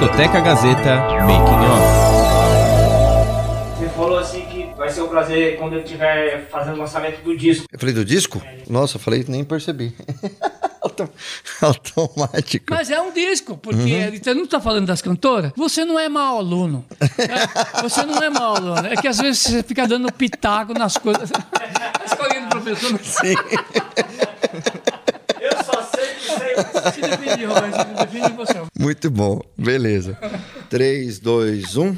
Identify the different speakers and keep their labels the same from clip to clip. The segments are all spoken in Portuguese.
Speaker 1: Discoteca Gazeta Making
Speaker 2: Off. Você falou assim que vai ser um prazer quando eu estiver fazendo o lançamento do disco.
Speaker 3: Eu falei do disco? Nossa, eu falei nem percebi. Automático.
Speaker 4: Mas é um disco, porque uhum. você não está falando das cantoras. Você não é mau aluno. É, você não é mau aluno. É que às vezes você fica dando pitaco nas coisas. Escolhendo o professor. Sim.
Speaker 2: Eu só sei que sei.
Speaker 3: Muito bom. Beleza. 3, 2, 1.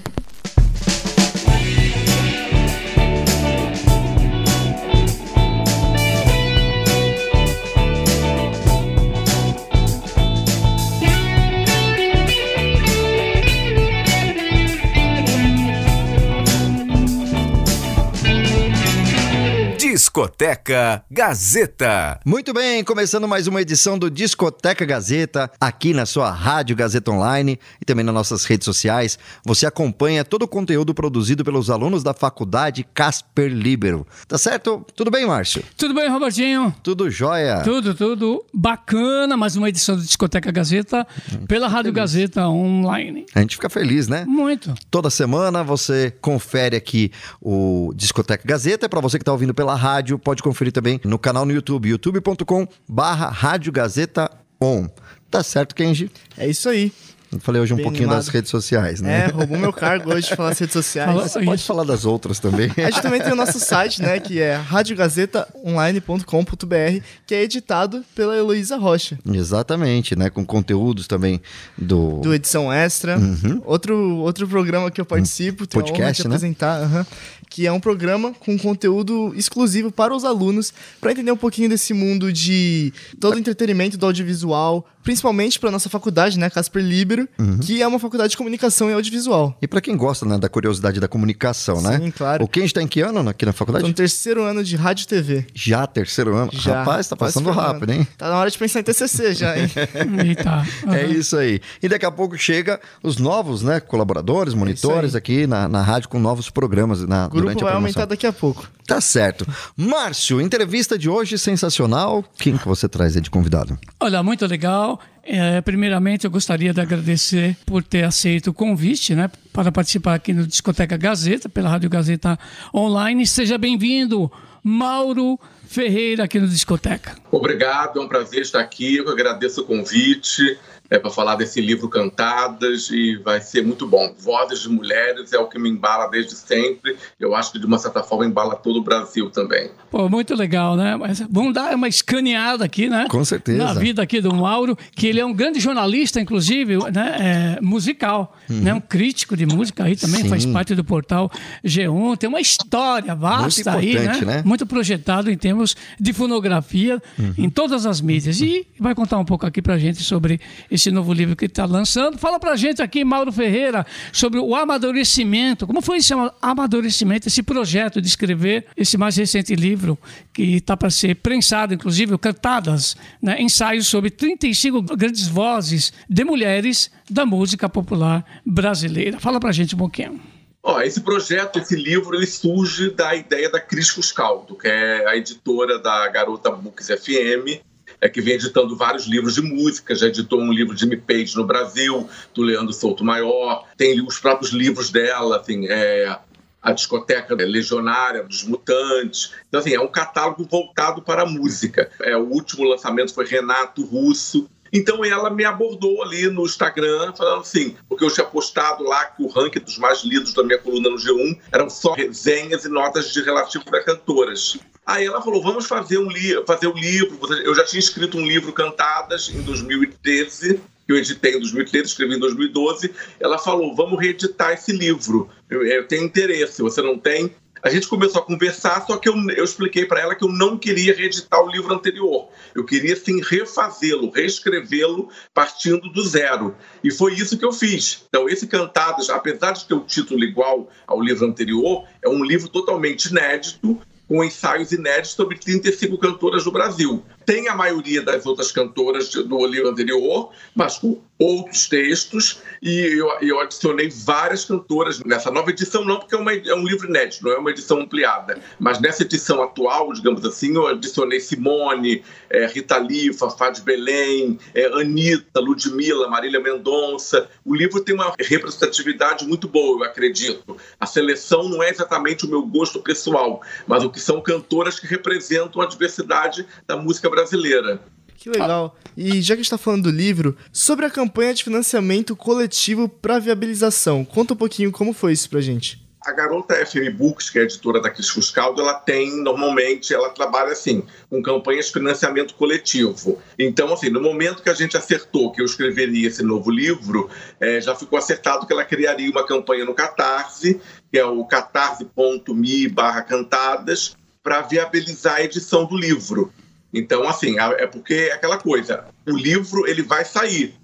Speaker 5: Discoteca Gazeta.
Speaker 3: Muito bem, começando mais uma edição do Discoteca Gazeta, aqui na sua Rádio Gazeta Online e também nas nossas redes sociais. Você acompanha todo o conteúdo produzido pelos alunos da Faculdade Casper Libero. Tá certo? Tudo bem, Márcio?
Speaker 4: Tudo bem, Robertinho?
Speaker 3: Tudo jóia?
Speaker 4: Tudo, tudo bacana. Mais uma edição do Discoteca Gazeta pela Rádio feliz. Gazeta Online.
Speaker 3: A gente fica feliz, né?
Speaker 4: Muito.
Speaker 3: Toda semana você confere aqui o Discoteca Gazeta. É para você que está ouvindo pela rádio rádio, pode conferir também no canal no YouTube, youtube.com barra Rádio Gazeta On. Tá certo, Kenji?
Speaker 6: É isso aí.
Speaker 3: Falei hoje um Bem pouquinho animado. das redes sociais, né?
Speaker 6: É, roubou meu cargo hoje de falar das redes sociais.
Speaker 3: Você pode falar das outras também.
Speaker 6: A gente também tem o nosso site, né, que é radiogazetaonline.com.br, que é editado pela Heloísa Rocha.
Speaker 3: Exatamente, né, com conteúdos também do...
Speaker 6: Do Edição Extra. Uhum. Outro, outro programa que eu participo, tenho Podcast, a honra de né? apresentar, uhum, que é um programa com conteúdo exclusivo para os alunos, para entender um pouquinho desse mundo de todo o entretenimento do audiovisual, principalmente para nossa faculdade, né, Casper Libero, uhum. que é uma faculdade de comunicação e audiovisual.
Speaker 3: E para quem gosta né, da curiosidade da comunicação, Sim, né?
Speaker 6: Sim, claro.
Speaker 3: O quem está em que ano aqui na faculdade?
Speaker 6: Estou no terceiro ano de rádio e TV.
Speaker 3: Já terceiro ano? Já. Rapaz, tá passando rápido, hein?
Speaker 6: Tá na hora de pensar em TCC já, hein?
Speaker 4: Eita.
Speaker 3: Uhum. É isso aí. E daqui a pouco chega os novos, né, colaboradores, monitores é aqui na, na rádio com novos programas na,
Speaker 6: o grupo vai aumentar daqui a pouco.
Speaker 3: Tá certo. Márcio, entrevista de hoje sensacional. Quem que você traz aí de convidado?
Speaker 4: Olha, muito legal. É, primeiramente, eu gostaria de agradecer por ter aceito o convite né, para participar aqui no Discoteca Gazeta, pela Rádio Gazeta Online. Seja bem-vindo, Mauro Ferreira, aqui no Discoteca.
Speaker 7: Obrigado, é um prazer estar aqui. Eu agradeço o convite é, para falar desse livro Cantadas e vai ser muito bom. Vozes de mulheres é o que me embala desde sempre. Eu acho que de uma certa forma embala todo o Brasil também.
Speaker 4: Pô, muito legal, né? Mas vamos dar uma escaneada aqui, né?
Speaker 3: Com certeza.
Speaker 4: Na vida aqui do Mauro, que ele é um grande jornalista, inclusive, né? É, musical, uhum. né? Um crítico de música aí também, Sim. faz parte do portal G1. Tem uma história vasta aí, né? né? Muito projetado em termos de fonografia uhum. em todas as mídias. E vai contar um pouco aqui pra gente sobre esse esse novo livro que está lançando. Fala pra gente aqui, Mauro Ferreira, sobre o amadurecimento. Como foi esse amadurecimento, esse projeto de escrever esse mais recente livro, que está para ser prensado, inclusive, cantadas, né? ensaios sobre 35 grandes vozes de mulheres da música popular brasileira. Fala pra gente um pouquinho.
Speaker 7: Ó, esse projeto, esse livro, ele surge da ideia da Cris Fuscaldo, que é a editora da Garota Books FM, é que vem editando vários livros de música, já editou um livro de M-Page no Brasil, do Leandro Souto Maior, tem os próprios livros dela, assim, é, a discoteca legionária dos mutantes. Então, assim, é um catálogo voltado para a música. É, o último lançamento foi Renato Russo. Então ela me abordou ali no Instagram, falando assim, porque eu tinha postado lá que o ranking dos mais lidos da minha coluna no G1 eram só resenhas e notas de relativo para cantoras. Aí ela falou: vamos fazer um livro, fazer um livro. Eu já tinha escrito um livro Cantadas em 2013, que eu editei em 2013, escrevi em 2012. Ela falou: vamos reeditar esse livro. Eu, eu tenho interesse, você não tem? A gente começou a conversar, só que eu, eu expliquei para ela que eu não queria reeditar o livro anterior. Eu queria, sim, refazê-lo, reescrevê-lo partindo do zero. E foi isso que eu fiz. Então, esse Cantadas, apesar de ter o título igual ao livro anterior, é um livro totalmente inédito, com ensaios inéditos sobre 35 cantoras do Brasil. Tem a maioria das outras cantoras do livro anterior, mas com outros textos, e eu, eu adicionei várias cantoras nessa nova edição, não porque é, uma, é, um livro inédito, não é uma edição ampliada, mas nessa edição atual, digamos assim, eu adicionei Simone, é, Rita Lee, Fafá Belém, é, Anitta, Ludmilla, Marília Mendonça. O livro tem uma representatividade muito boa, eu acredito. A seleção não é exatamente o meu gosto pessoal, mas o que são cantoras que representam a diversidade da música brasileira.
Speaker 6: Que legal. E já que a gente está falando do livro, sobre a campanha de financiamento coletivo para viabilização, conta um pouquinho como foi isso para gente.
Speaker 7: A garota FM Books, que é a editora da Cris Fuscaldo, ela tem, normalmente, ela trabalha assim, com campanhas de financiamento coletivo. Então, assim, no momento que a gente acertou que eu escreveria esse novo livro, é, já ficou acertado que ela criaria uma campanha no Catarse, que é o catarse.me barra cantadas, para viabilizar a edição do livro. Então, assim, é porque é aquela coisa, o livro ele vai sair,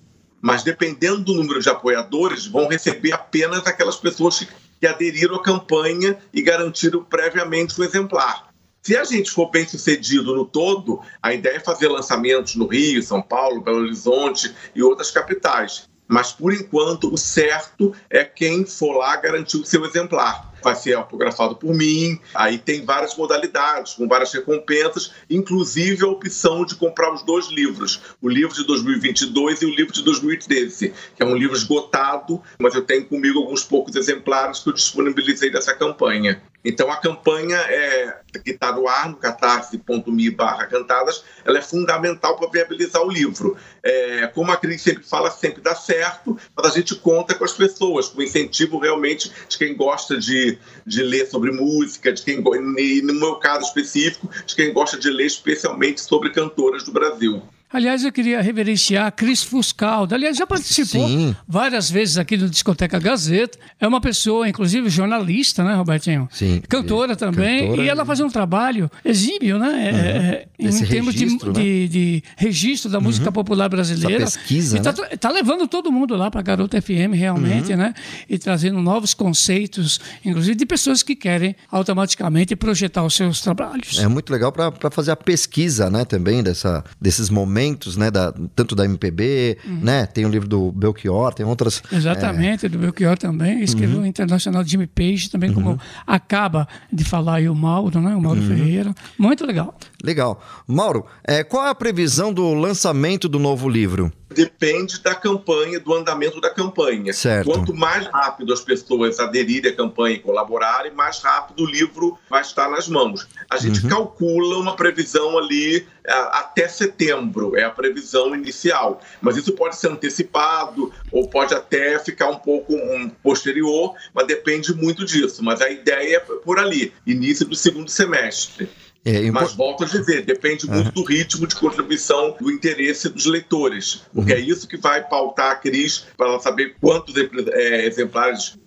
Speaker 7: mas dependendo do número de apoiadores, vão receber apenas aquelas pessoas que aderiram à campanha e garantiram previamente o exemplar. Se a gente for bem sucedido no todo, a ideia é fazer lançamentos no Rio, São Paulo, Belo Horizonte e outras capitais. Mas, por enquanto, o certo é quem for lá garantir o seu exemplar vai ser autografado por mim. Aí tem várias modalidades, com várias recompensas, inclusive a opção de comprar os dois livros, o livro de 2022 e o livro de 2013, que é um livro esgotado, mas eu tenho comigo alguns poucos exemplares que eu disponibilizei dessa campanha. Então a campanha é, que está no ar, no catarse.me barra cantadas, ela é fundamental para viabilizar o livro. É, como a Cris sempre fala, sempre dá certo, mas a gente conta com as pessoas, com o incentivo realmente de quem gosta de de, ler sobre música, de quem, e no meu caso específico, de quem gosta de ler especialmente sobre cantoras do Brasil.
Speaker 4: Aliás, eu queria reverenciar a Cris Fuscaldo. Aliás, já participou Sim. várias vezes aqui no Discoteca Gazeta. É uma pessoa, inclusive, jornalista, né, Robertinho?
Speaker 3: Sim.
Speaker 4: Cantora também. Cantora e ela faz um trabalho exímio, né? Uhum. É, em termos registro, de, né? de, de, registro da música uhum. popular brasileira.
Speaker 3: Essa pesquisa,
Speaker 4: e tá,
Speaker 3: né?
Speaker 4: tá levando todo mundo lá para Garota FM, realmente, uhum. né? E trazendo novos conceitos, inclusive de pessoas que querem automaticamente projetar os seus trabalhos.
Speaker 3: É muito legal para fazer a pesquisa, né, também, dessa, desses momentos momentos, né? Da, tanto da MPB, uhum. né? Tem o livro do Belchior, tem outras.
Speaker 4: Exatamente, é... do Belchior também. Escreveu uhum. o Internacional de Jimmy Page, também, como uhum. acaba de falar aí o Mauro, né? O Mauro uhum. Ferreira. Muito legal.
Speaker 3: Legal. Mauro, é, qual é a previsão do lançamento do novo livro?
Speaker 7: depende da campanha, do andamento da campanha.
Speaker 3: Certo.
Speaker 7: Quanto mais rápido as pessoas aderirem à campanha e colaborarem, mais rápido o livro vai estar nas mãos. A gente uhum. calcula uma previsão ali até setembro, é a previsão inicial. Mas isso pode ser antecipado ou pode até ficar um pouco um, posterior, mas depende muito disso. Mas a ideia é por ali, início do segundo semestre. É, Mas volto a dizer, depende uhum. muito do ritmo de contribuição do interesse dos leitores, porque uhum. é isso que vai pautar a Cris para ela saber quantos é, exemplares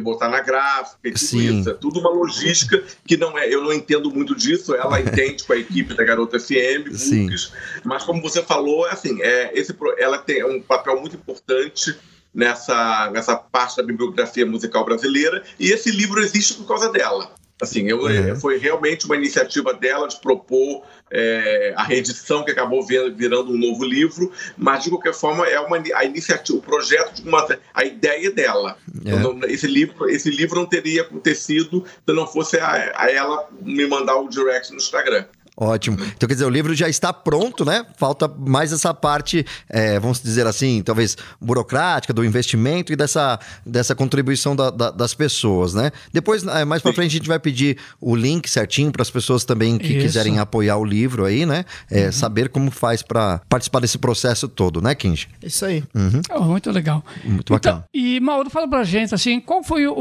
Speaker 7: botar na gráfica e tudo Sim. isso. É tudo uma logística que não é. Eu não entendo muito disso. Ela entende com a equipe da Garota FM, Books, mas como você falou, é assim, é, esse, ela tem um papel muito importante nessa, nessa parte da bibliografia musical brasileira e esse livro existe por causa dela. Assim, eu, uhum. foi realmente uma iniciativa dela de propor é, a reedição que acabou virando um novo livro, mas de qualquer forma é uma a iniciativa, o projeto de uma a ideia dela. É. Esse livro, esse livro não teria acontecido se não fosse a, a ela me mandar o direct no Instagram.
Speaker 3: Ótimo. Então, quer dizer, o livro já está pronto, né? Falta mais essa parte, é, vamos dizer assim, talvez burocrática, do investimento e dessa, dessa contribuição da, da, das pessoas, né? Depois, é, mais para frente, a gente vai pedir o link certinho para as pessoas também que Isso. quiserem apoiar o livro aí, né? É, uhum. Saber como faz para participar desse processo todo, né, Kinji?
Speaker 6: Isso aí.
Speaker 4: Uhum. Oh, muito legal.
Speaker 3: Muito bacana.
Speaker 4: Então, e, Mauro, fala pra gente, assim, qual foi o,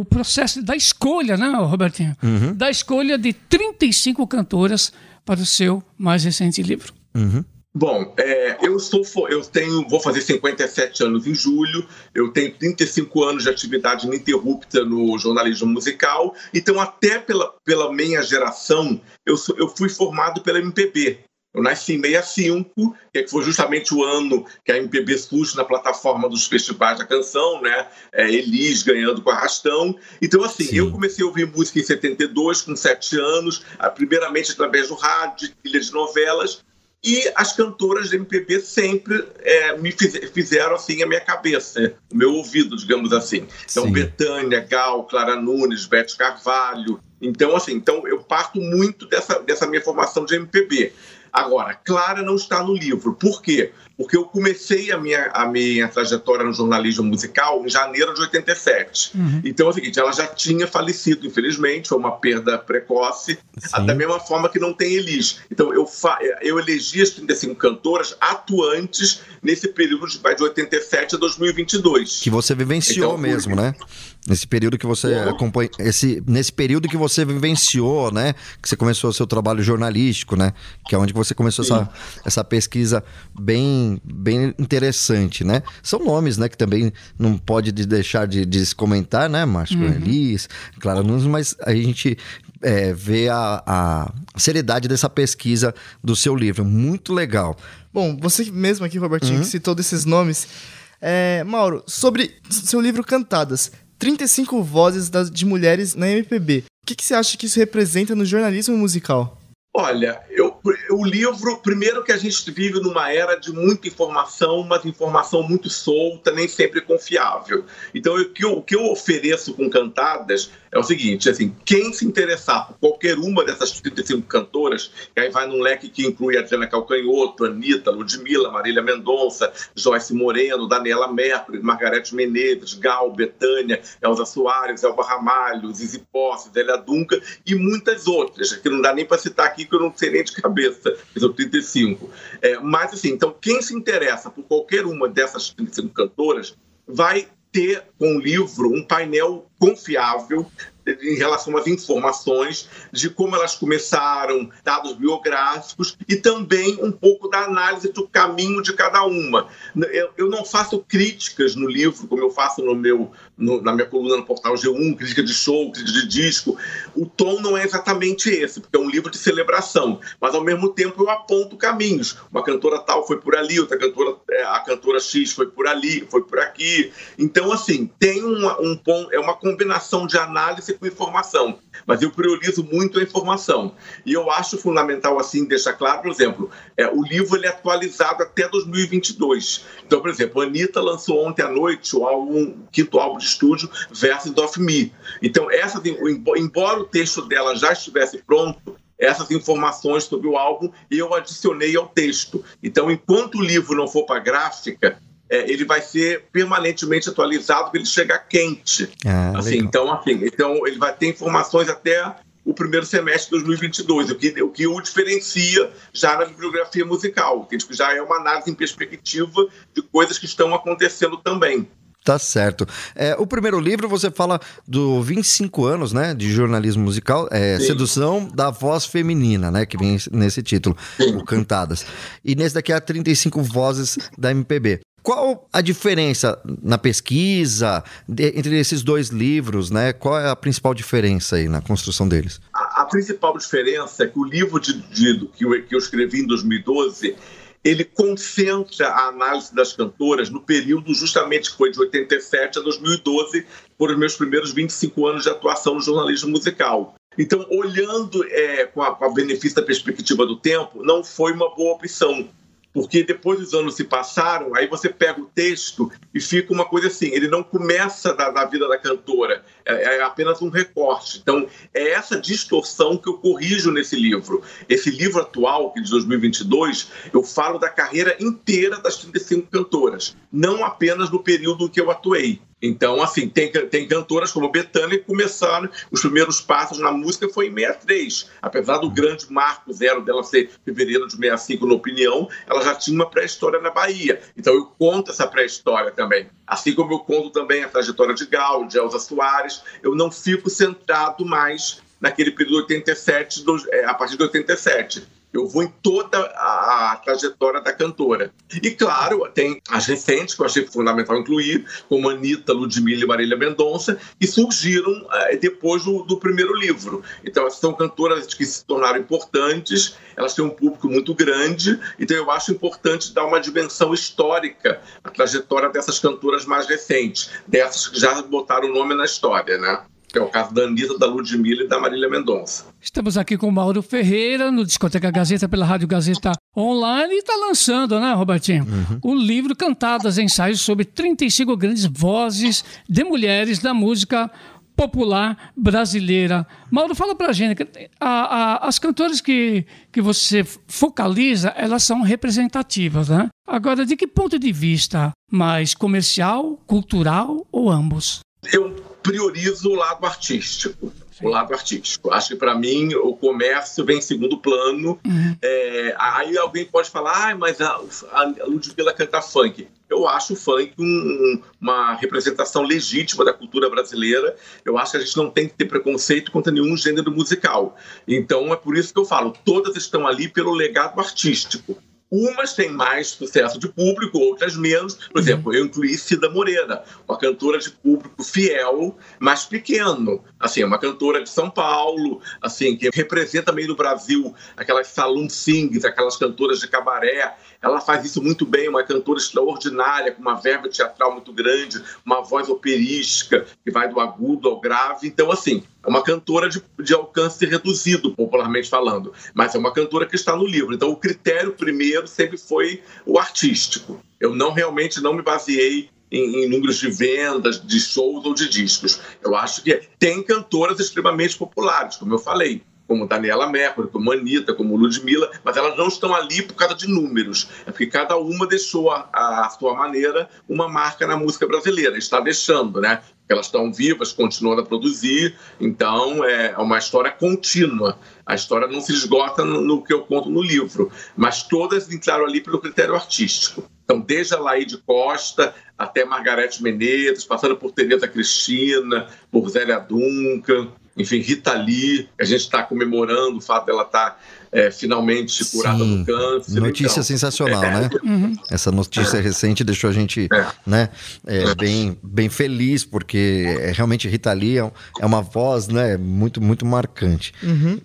Speaker 4: o processo da escolha, né, Robertinho? Uhum. Da escolha de 35 cantoras para o seu mais recente livro.
Speaker 3: Uhum.
Speaker 7: Bom, é, eu sou eu tenho vou fazer 57 anos em julho. Eu tenho 35 anos de atividade ininterrupta no jornalismo musical. Então, até pela, pela minha geração, eu, sou, eu fui formado pela MPB. Eu nasci em 65, que foi justamente o ano que a MPB surge na plataforma dos festivais da canção, né? É, Elis ganhando com Arrastão. Então, assim, Sim. eu comecei a ouvir música em 72, com sete anos, primeiramente através do rádio, de trilha de novelas, e as cantoras de MPB sempre é, me fizeram assim a minha cabeça, o meu ouvido, digamos assim. Então, Sim. Betânia, Gal, Clara Nunes, Beth Carvalho. Então, assim, então eu parto muito dessa, dessa minha formação de MPB. Agora, Clara não está no livro. Por quê? Porque eu comecei a minha, a minha trajetória no jornalismo musical em janeiro de 87. Uhum. Então é o seguinte, ela já tinha falecido, infelizmente, foi uma perda precoce, Sim. da mesma forma que não tem Elis. Então eu, eu elegi as 35 cantoras atuantes nesse período de, de 87 a 2022.
Speaker 3: Que você vivenciou então, mesmo, né? Nesse período que você acompanha, esse, nesse período que você vivenciou, né? Que você começou o seu trabalho jornalístico, né? Que é onde você começou essa, essa pesquisa bem, bem interessante, né? São nomes, né? Que também não pode deixar de, de se comentar, né? Márcio uhum. Elis, Clara Nunes, mas a gente é, vê a, a seriedade dessa pesquisa do seu livro. Muito legal.
Speaker 6: Bom, você mesmo aqui, Robertinho, uhum. que citou desses nomes. É, Mauro, sobre seu livro Cantadas, 35 vozes das, de mulheres na MPB. O que, que você acha que isso representa no jornalismo musical?
Speaker 7: Olha, eu, o livro, primeiro que a gente vive numa era de muita informação, mas informação muito solta, nem sempre confiável. Então, o que eu, o que eu ofereço com Cantadas é o seguinte, assim, quem se interessar por qualquer uma dessas 35 cantoras, que aí vai num leque que inclui Adriana Calcanhoto, Anitta, Ludmilla, Marília Mendonça, Joyce Moreno, Daniela Mercury, Margarete Menezes, Gal, Betânia, Elza Soares, Elba Ramalho, Zizi Posse, Zélia Dunca e muitas outras, que não dá nem para citar aqui, que eu não sei nem de cabeça, são 35. É, mas, assim, então, quem se interessa por qualquer uma dessas 35 cantoras vai ter com o livro um painel confiável em relação às informações de como elas começaram, dados biográficos e também um pouco da análise do caminho de cada uma. Eu, não faço críticas no livro, como eu faço no meu, no, na minha coluna no portal G1, crítica de show, crítica de disco. O tom não é exatamente esse, porque é um livro de celebração, mas ao mesmo tempo eu aponto caminhos. Uma cantora tal foi por ali, outra cantora, é, a cantora X foi por ali, foi por aqui. Então, assim, tem uma, um ponto, é uma combinação de análise com informação, mas eu priorizo muito a informação. E eu acho fundamental, assim, deixar claro, por exemplo, é, o livro ele é atualizado até 2022. Então, por exemplo, a Anitta lançou ontem à noite o, álbum, o quinto álbum de estúdio, Versus of Me. Então, essa, embora o texto dela já estivesse pronto, essas informações sobre o álbum eu adicionei ao texto. Então, enquanto o livro não for para gráfica, é, ele vai ser permanentemente atualizado porque ele chega quente. Ah, assim, então, assim, então, ele vai ter informações até o primeiro semestre de 2022, o que, o que o diferencia já na bibliografia musical, que já é uma análise em perspectiva de coisas que estão acontecendo também.
Speaker 3: Tá certo. É, o primeiro livro você fala do 25 anos, né, de jornalismo musical, é, Sedução da Voz Feminina, né, que vem nesse título, o Cantadas. E nesse daqui há 35 vozes da MPB. Qual a diferença na pesquisa de, entre esses dois livros, né? Qual é a principal diferença aí na construção deles?
Speaker 7: A, a principal diferença é que o livro de, de, que, eu, que eu escrevi em 2012 ele concentra a análise das cantoras no período justamente que foi de 87 a 2012, foram os meus primeiros 25 anos de atuação no jornalismo musical. Então, olhando é, com, a, com a benefício da perspectiva do tempo, não foi uma boa opção porque depois os anos se passaram, aí você pega o texto e fica uma coisa assim, ele não começa da, da vida da cantora, é, é, apenas um recorte. Então, é essa distorção que eu corrijo nesse livro. Esse livro atual, que é de 2022, eu falo da carreira inteira das 35 cantoras, não apenas no período que eu atuei. Então, assim, tem, tem cantoras como Betânia que começaram, os primeiros passos na música foi em 63. Apesar do grande marco zero dela ser fevereiro de 65, na opinião, ela já tinha uma pré-história na Bahia. Então, eu conto essa pré-história também. Assim como eu conto também a trajetória de Gal, de Elza Soares, eu não fico centrado mais naquele período 87, do, é, a partir de 87 Eu vou em toda a, a, trajetória da cantora. E, claro, tem as recentes, que eu achei fundamental incluir, como Anitta, Ludmilla e Marília Mendonça, que surgiram é, depois do, do, primeiro livro. Então, essas são cantoras que se tornaram importantes, elas têm um público muito grande, então eu acho importante dar uma dimensão histórica à trajetória dessas cantoras mais recentes, dessas que já botaram o nome na história, né? Que é o caso da Anitta, da Ludmilla e da Marília Mendonça.
Speaker 4: Estamos aqui com o Mauro Ferreira, no Discoteca Gazeta, pela Rádio Gazeta Online, e está lançando, né, Robertinho? Uhum. O livro Cantadas, Ensaios sobre 35 grandes vozes de mulheres da música popular brasileira. Mauro, fala pra gente, a, a, as cantoras que, que você focaliza, elas são representativas, né? Agora, de que ponto de vista? Mais comercial, cultural ou ambos?
Speaker 7: Eu priorizo o lado artístico. Sim. O lado artístico. Acho que para mim o comércio vem em segundo plano. Uhum. É, aí alguém pode falar, ah, mas a, a Ludmilla canta funk. Eu acho o funk um, uma representação legítima da cultura brasileira. Eu acho que a gente não tem que ter preconceito contra nenhum gênero musical. Então é por isso que eu falo, todas estão ali pelo legado artístico. Umas têm mais sucesso de público, outras menos. Por exemplo, eu incluí Cida Moreira, uma cantora de público fiel, mas pequeno. Assim, uma cantora de São Paulo, assim, que representa meio no Brasil aquelas saloon sings, aquelas cantoras de cabaré. Ela faz isso muito bem, uma cantora extraordinária, com uma verba teatral muito grande, uma voz operística, que vai do agudo ao grave. Então, assim, é uma cantora de, de alcance reduzido, popularmente falando, mas é uma cantora que está no livro. Então, o critério primeiro sempre foi o artístico. Eu não realmente não me baseei em, em, números de vendas, de shows ou de discos. Eu acho que tem cantoras extremamente populares, como eu falei como Daniela Mercury, como Anitta, como Ludmilla, mas elas não estão ali por causa de números. É porque cada uma deixou a sua maneira uma marca na música brasileira, está deixando, né? Elas estão vivas, continuando a produzir, então é uma história contínua. A história não se esgota no, no que eu conto no livro, mas todas entraram ali pelo critério artístico. Então, desde a Laide Costa até Margarete Menezes, passando por Tereza Cristina, por Zélia Duncan, enfim, Rita Lee, a gente está comemorando o fato dela estar tá, é, finalmente curada Sim. do câncer.
Speaker 3: Notícia então, sensacional, é, né? Uhum. Essa notícia é. recente deixou a gente é. né, é, bem, bem feliz, porque é, realmente Rita Lee é, uma voz né, muito, muito marcante.
Speaker 6: Uhum.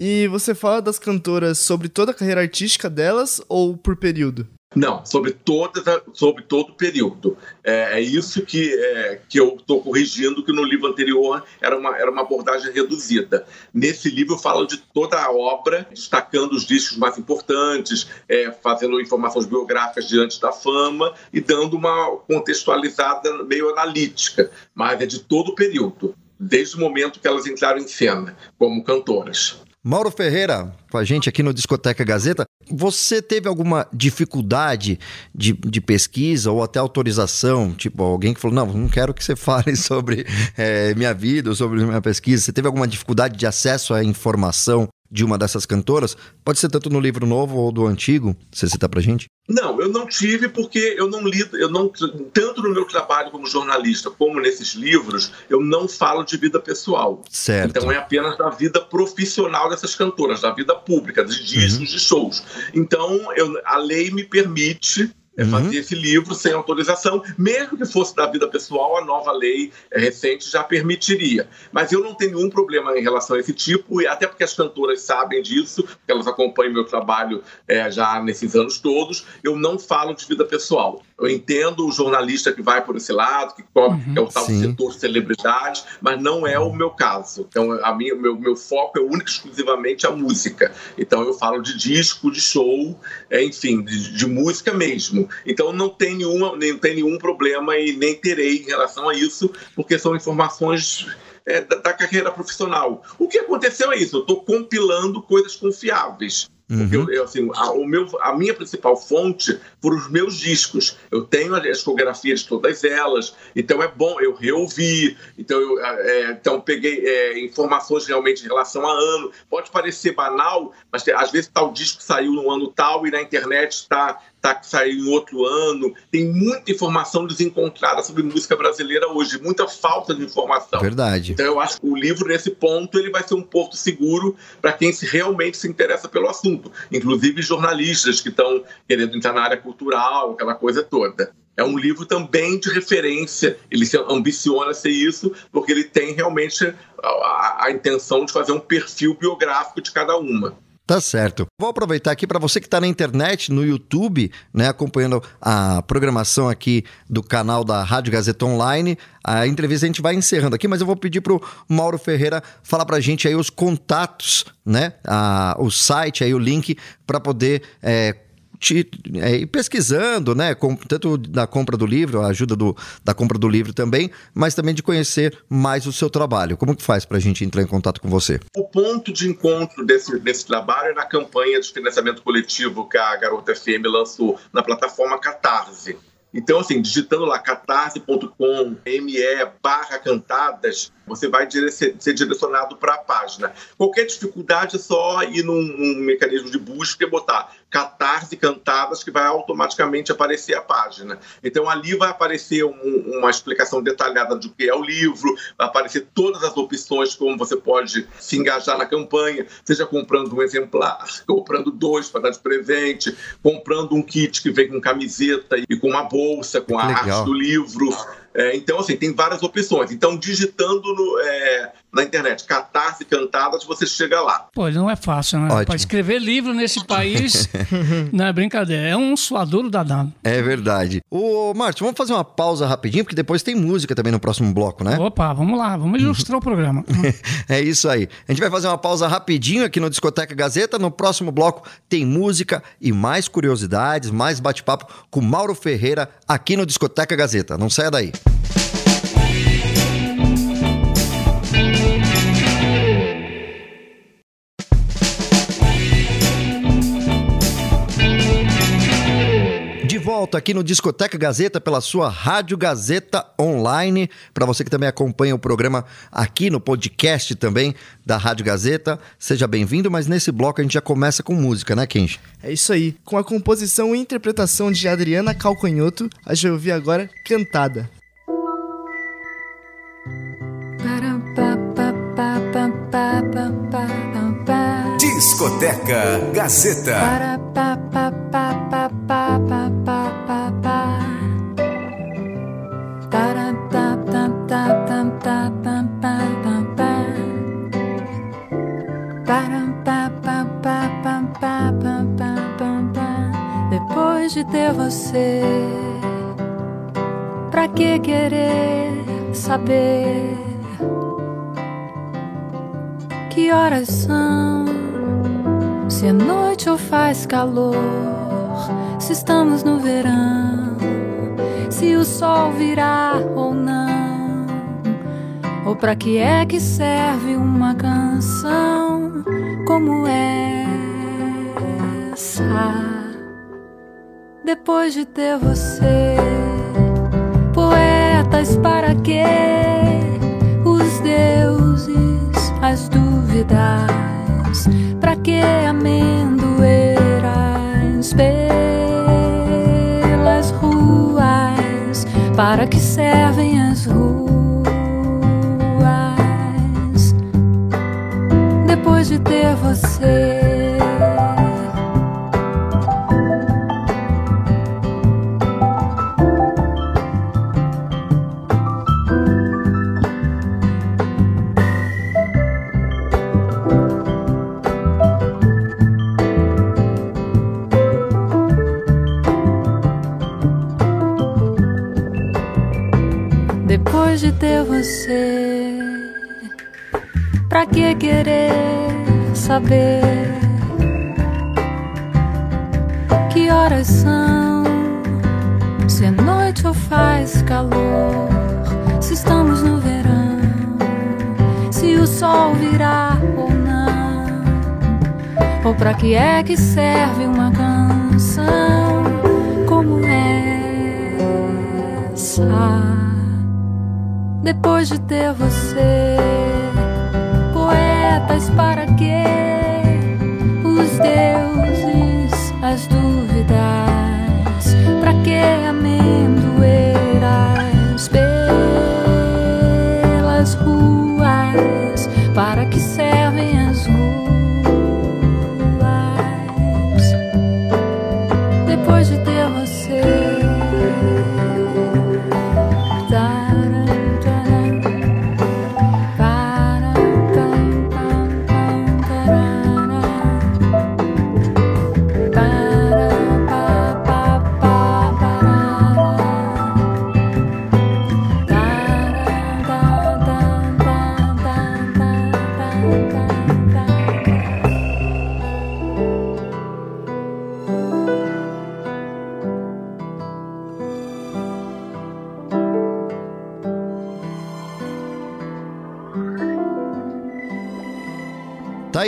Speaker 6: E você fala das cantoras sobre toda a carreira artística delas ou por período?
Speaker 7: Não, sobre, toda, sobre todo o período. É, é isso que, é, que eu estou corrigindo, que no livro anterior era uma, era uma abordagem reduzida. Nesse livro eu falo de toda a obra, destacando os discos mais importantes, é, fazendo informações biográficas diante da fama e dando uma contextualizada meio analítica, mas é de todo o período, desde o momento que elas entraram em cena como cantoras.
Speaker 3: Mauro Ferreira, com a gente aqui no Discoteca Gazeta. Você teve alguma dificuldade de, de pesquisa ou até autorização? Tipo, alguém que falou: não, não quero que você fale sobre é, minha vida ou sobre minha pesquisa. Você teve alguma dificuldade de acesso à informação de uma dessas cantoras? Pode ser tanto no livro novo ou do antigo? Você cita pra gente?
Speaker 7: Não, eu não tive porque eu não li, eu não tanto no meu trabalho como jornalista como nesses livros, eu não falo de vida pessoal.
Speaker 3: Certo.
Speaker 7: Então é apenas da vida profissional dessas cantoras, da vida pública, de discos, uhum. de shows. Então eu, a lei me permite é uhum. fazer esse livro sem autorização, mesmo que fosse da vida pessoal, a nova lei é, recente já permitiria. Mas eu não tenho nenhum problema em relação a esse tipo, e até porque as cantoras sabem disso, porque elas acompanham meu trabalho é, já nesses anos todos, eu não falo de vida pessoal. Eu entendo o jornalista que vai por esse lado, que cobre, uhum, é o tal sim. setor celebridade, mas não é o meu caso. Então, a minha, meu, meu foco é único exclusivamente a música. Então, eu falo de disco, de show, é, enfim, de, de música mesmo. Então não tem, nenhuma, nem, tem nenhum problema e nem terei em relação a isso, porque são informações é, da, da, carreira profissional. O que aconteceu é isso, eu estou compilando coisas confiáveis. Porque uhum. eu, assim, a, o meu, a minha principal fonte foram os meus discos. Eu tenho as discografias de todas elas, então é bom, eu reouvi, então eu é, então peguei é, informações realmente em relação a ano. Pode parecer banal, mas às vezes tal disco saiu no ano tal e na internet está tá que saiu em outro ano. Tem muita informação desencontrada sobre música brasileira hoje, muita falta de informação.
Speaker 3: Verdade.
Speaker 7: Então eu acho que o livro, nesse ponto, ele vai ser um porto seguro para quem se, realmente se interessa pelo assunto, inclusive jornalistas que estão querendo entrar na área cultural, aquela coisa toda. É um livro também de referência, ele se ambiciona ser isso, porque ele tem realmente a, a, a intenção de fazer um perfil biográfico de cada uma.
Speaker 3: Tá certo. Vou aproveitar aqui para você que está na internet, no YouTube, né, acompanhando a programação aqui do canal da Rádio Gazeta Online. A entrevista a gente vai encerrando aqui, mas eu vou pedir para o Mauro Ferreira falar para a gente aí os contatos, né, a, o site, aí o link para poder é, te, é, ir pesquisando, né? Com, tanto da compra do livro, a ajuda do, da compra do livro também, mas também de conhecer mais o seu trabalho. Como que faz para a gente entrar em contato com você?
Speaker 7: O ponto de encontro desse, desse trabalho é na campanha de financiamento coletivo que a Garota FM lançou na plataforma Catarse. Então, assim, digitando lá catarse.com, me barra cantadas, você vai ser direcionado para a página. Qualquer dificuldade é só ir num, num, mecanismo de busca e botar Catarse Cantadas, que vai automaticamente aparecer a página. Então ali vai aparecer um, uma explicação detalhada do que é o livro, vai aparecer todas as opções como você pode se engajar na campanha, seja comprando um exemplar, comprando dois para dar de presente, comprando um kit que vem com camiseta e com uma bolsa, com a Legal. arte do livro. É, então, assim, tem várias opções. Então, digitando no, é, na internet Catarse Cantadas, você chega lá.
Speaker 4: Pô, não é fácil, né? Para escrever livro nesse país, não é brincadeira. É um suadouro danado.
Speaker 3: É verdade. Ô, Márcio, vamos fazer uma pausa rapidinho, porque depois tem música também no próximo bloco, né?
Speaker 4: Opa, vamos lá. Vamos ilustrar o programa.
Speaker 3: é isso aí. A gente vai fazer uma pausa rapidinho aqui no Discoteca Gazeta. No próximo bloco tem música e mais curiosidades, mais bate-papo com Mauro Ferreira aqui no Discoteca Gazeta. Não saia daí. Volta aqui no Discoteca Gazeta pela sua Rádio Gazeta Online. Para você que também acompanha o programa aqui no podcast também da Rádio Gazeta, seja bem-vindo. Mas nesse bloco a gente já começa com música, né, Kenji?
Speaker 6: É isso aí. Com a composição e interpretação de Adriana Calcanhoto, a gente vai ouvir agora Cantada.
Speaker 8: Discoteca Gazeta.
Speaker 5: Faz calor, se estamos no verão, se o sol virá ou não, ou pra que é que serve uma canção como essa? depois de ter você. Poetas, para que os deuses, as dúvidas? Para que Servem as ruas? Depois de ter você. Pra que querer saber que horas são? Se é noite ou faz calor? Se estamos no verão? Se o sol virá ou não? Ou pra que é que serve uma canção como essa? depois de ter você. Para quê? Os deuses, as dúvidas.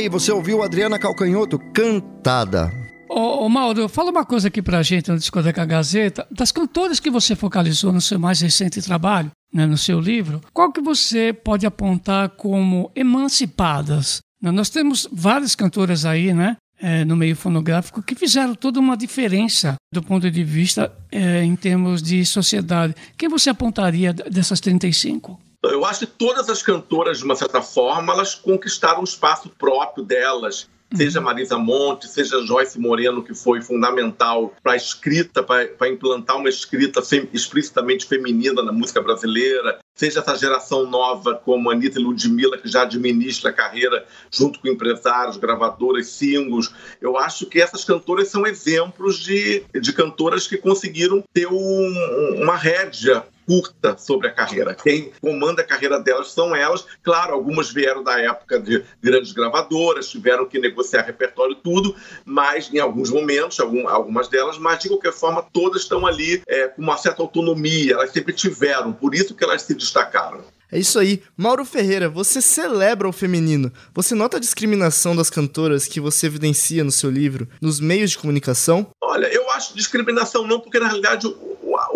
Speaker 3: Você ouviu Adriana Calcanhoto, cantada.
Speaker 4: Ô, ô Mauro, fala uma coisa aqui pra gente no Discoteca Gazeta. Das cantoras que você focalizou no seu mais recente trabalho, né, no seu livro, qual que você pode apontar como emancipadas? Né, nós temos várias cantoras aí, né? É, no meio fonográfico que fizeram toda uma diferença do ponto de vista é, em termos de sociedade. Quem você apontaria dessas 35?
Speaker 7: Eu acho que todas as cantoras, de uma certa forma, elas conquistaram um espaço próprio delas. Seja Marisa Monte, seja Joyce Moreno, que foi fundamental para a escrita, para implantar uma escrita fem, explicitamente feminina na música brasileira, seja essa geração nova como Anitta e Ludmilla, que já administra a carreira junto com empresários, gravadoras, singles. Eu acho que essas cantoras são exemplos de, de cantoras que conseguiram ter um, uma rédea curta sobre a carreira. Quem comanda a carreira delas são elas. Claro, algumas vieram da época de grandes gravadoras, tiveram que negociar repertório e tudo, mas em alguns momentos, algumas delas, mas de qualquer forma, todas estão ali é, com uma certa autonomia, elas sempre tiveram, por isso que elas se destacaram.
Speaker 6: É isso aí. Mauro Ferreira, você celebra o feminino. Você nota a discriminação das cantoras que você evidencia no seu livro nos meios de comunicação?
Speaker 7: Olha, eu acho discriminação não, porque na realidade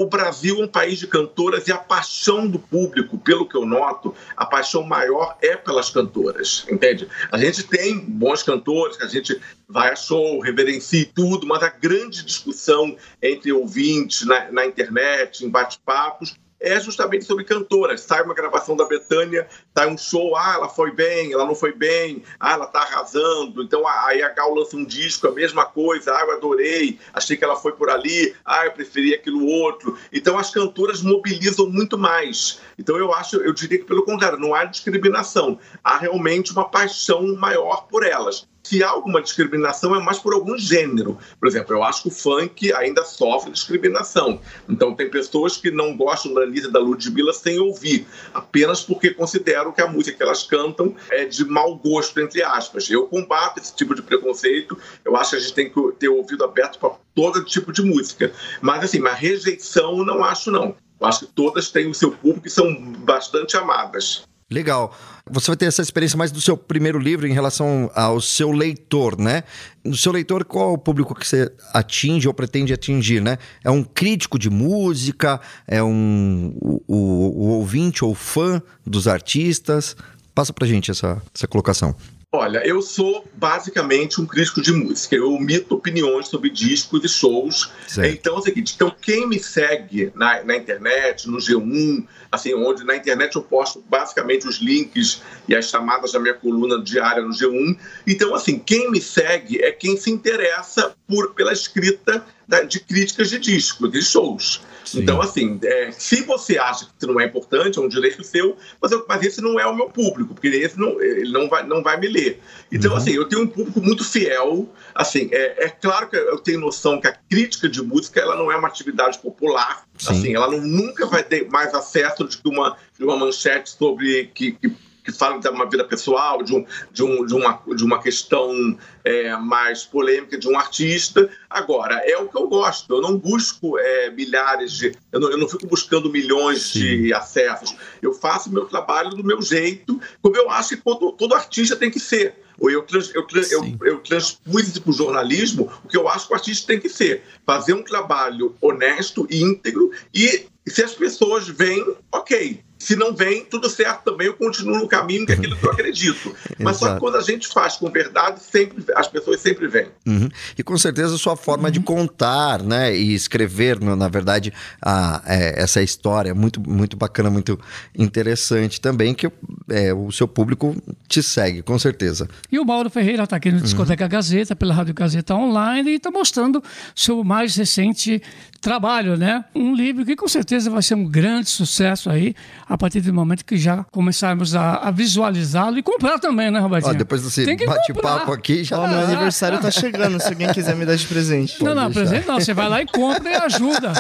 Speaker 7: o Brasil é um país de cantoras e a paixão do público, pelo que eu noto, a paixão maior é pelas cantoras, entende? A gente tem bons cantores, que a gente vai a show, reverencia tudo, mas a grande discussão entre ouvintes na, na internet, em bate-papos, é justamente sobre cantoras. Sai uma gravação da Betânia, sai um show, ah, ela foi bem, ela não foi bem, ah, ela tá arrasando. Então aí a Gal lança um disco, a mesma coisa, ah, eu adorei, achei que ela foi por ali, ah, eu preferi aquilo outro. Então as cantoras mobilizam muito mais. Então eu acho, eu diria que pelo contrário, não há discriminação, há realmente uma paixão maior por elas se há alguma discriminação, é mais por algum gênero. Por exemplo, eu acho que o funk ainda sofre discriminação. Então, tem pessoas que não gostam da Anitta da Ludmilla sem ouvir, apenas porque consideram que a música que elas cantam é de mau gosto, entre aspas. Eu combato esse tipo de preconceito. Eu acho que a gente tem que ter o ouvido aberto para todo tipo de música. Mas, assim, uma rejeição, não acho, não. Eu acho que todas têm o seu público e são bastante amadas.
Speaker 3: Legal. Você vai ter essa experiência mais do seu primeiro livro em relação ao seu leitor, né? No seu leitor, qual é o público que você atinge ou pretende atingir, né? É um crítico de música? É um o, o, o ouvinte ou fã dos artistas? Passa pra gente essa, essa colocação.
Speaker 7: Olha, eu sou basicamente um crítico de música. Eu omito opiniões sobre discos e shows. Certo. Então é o seguinte: então quem me segue na, na, internet, no G1, assim, onde na internet eu posto basicamente os links e as chamadas da minha coluna diária no G1. Então, assim, quem me segue é quem se interessa por, pela escrita de críticas de discos, de shows. Sim. Então, assim, é, se você acha que isso não é importante, é um direito seu, mas, eu, mas esse não é o meu público, porque esse não, ele não vai, não vai me ler. Então, uhum. assim, eu tenho um público muito fiel. Assim, é, é, claro que eu tenho noção que a crítica de música ela não é uma atividade popular. Sim. Assim, ela não, nunca vai ter mais acesso de uma, de uma manchete sobre que, que que falam de uma vida pessoal, de, um, de, um, de, uma, de uma questão é, mais polêmica de um artista. Agora, é o que eu gosto. Eu não busco é, milhares de. Eu não, eu não, fico buscando milhões Sim. de acessos. Eu faço meu trabalho do meu jeito, como eu acho que todo, todo artista tem que ser. Ou eu, trans, eu, eu, eu transpus para o jornalismo, o que eu acho que o artista tem que ser. Fazer um trabalho honesto, íntegro, e se as pessoas veem, ok Se não vem, tudo certo também, eu continuo no caminho que é aquilo que eu acredito. Mas só que quando a gente faz com verdade, sempre, as pessoas sempre vêm.
Speaker 3: Uhum. E com certeza a sua forma uhum. de contar, né, e escrever, na verdade, a, é, essa história é muito, muito bacana, muito interessante também, que é, o seu público te segue, com certeza.
Speaker 4: E o Mauro Ferreira está aqui no Discoteca uhum. Gazeta, pela Rádio Gazeta Online, e está mostrando seu mais recente trabalho, né? Um livro que com certeza vai ser um grande sucesso aí, a partir do momento que já começarmos a, a visualizá-lo e comprar também, né, Robertinho? Ó,
Speaker 3: depois desse bate-papo aqui, já...
Speaker 6: Ó, meu aniversário tá chegando, se alguém quiser me dar de presente.
Speaker 4: Não, não, deixar. presente não, você vai lá e compra e ajuda.